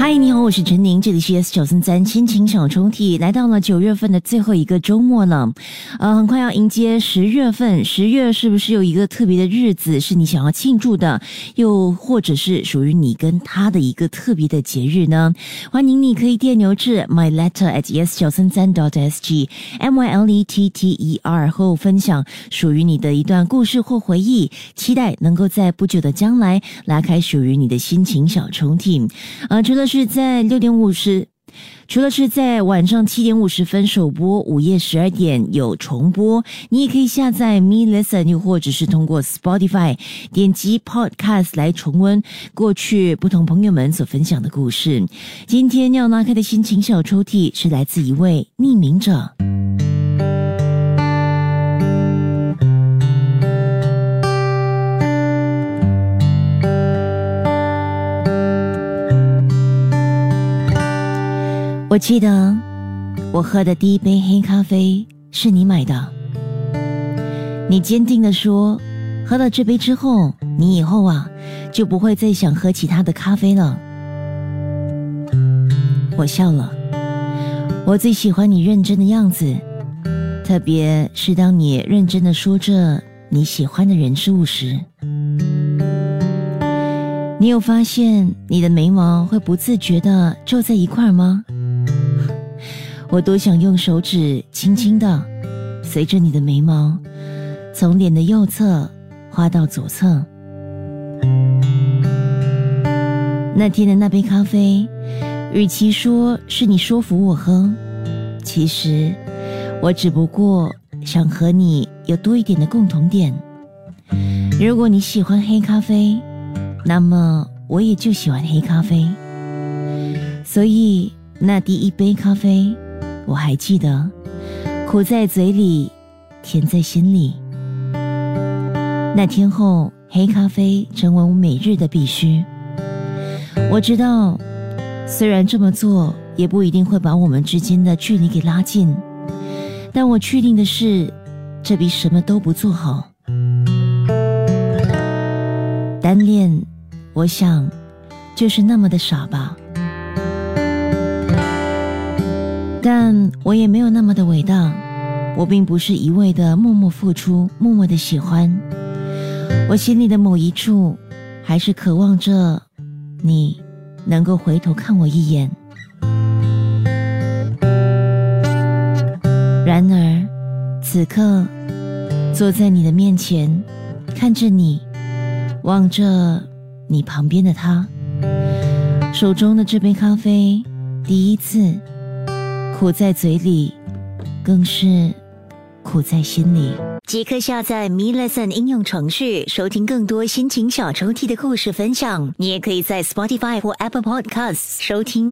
嗨，你好，我是陈宁，这里是 S 九三三亲情小抽屉，来到了九月份的最后一个周末了，呃，很快要迎接十月份，十月是不是有一个特别的日子是你想要庆祝的，又或者是属于你跟他的一个特别的节日呢？欢迎你可以电邮至 my letter at s 九三三 dot s g m y l e t t e r 和我分享属于你的一段故事或回忆，期待能够在不久的将来拉开属于你的心情小抽屉，呃，除了。是在六点五十，除了是在晚上七点五十分首播，午夜十二点有重播。你也可以下载 Me Listen，又或者是通过 Spotify 点击 Podcast 来重温过去不同朋友们所分享的故事。今天要拉开的心情小抽屉是来自一位匿名者。我记得我喝的第一杯黑咖啡是你买的。你坚定的说，喝了这杯之后，你以后啊就不会再想喝其他的咖啡了。我笑了。我最喜欢你认真的样子，特别是当你认真的说着你喜欢的人事物时。你有发现你的眉毛会不自觉的皱在一块吗？我多想用手指轻轻的，随着你的眉毛，从脸的右侧画到左侧。那天的那杯咖啡，与其说是你说服我喝，其实我只不过想和你有多一点的共同点。如果你喜欢黑咖啡，那么我也就喜欢黑咖啡。所以那第一杯咖啡。我还记得，苦在嘴里，甜在心里。那天后，黑咖啡成为我每日的必须。我知道，虽然这么做也不一定会把我们之间的距离给拉近，但我确定的是，这比什么都不做好。单恋，我想，就是那么的傻吧。但我也没有那么的伟大，我并不是一味的默默付出、默默的喜欢，我心里的某一处，还是渴望着你能够回头看我一眼。然而，此刻坐在你的面前，看着你，望着你旁边的他，手中的这杯咖啡，第一次。苦在嘴里，更是苦在心里。即刻下载 Me Lesson 应用程序，收听更多心情小抽屉的故事分享。你也可以在 Spotify 或 Apple Podcasts 收听。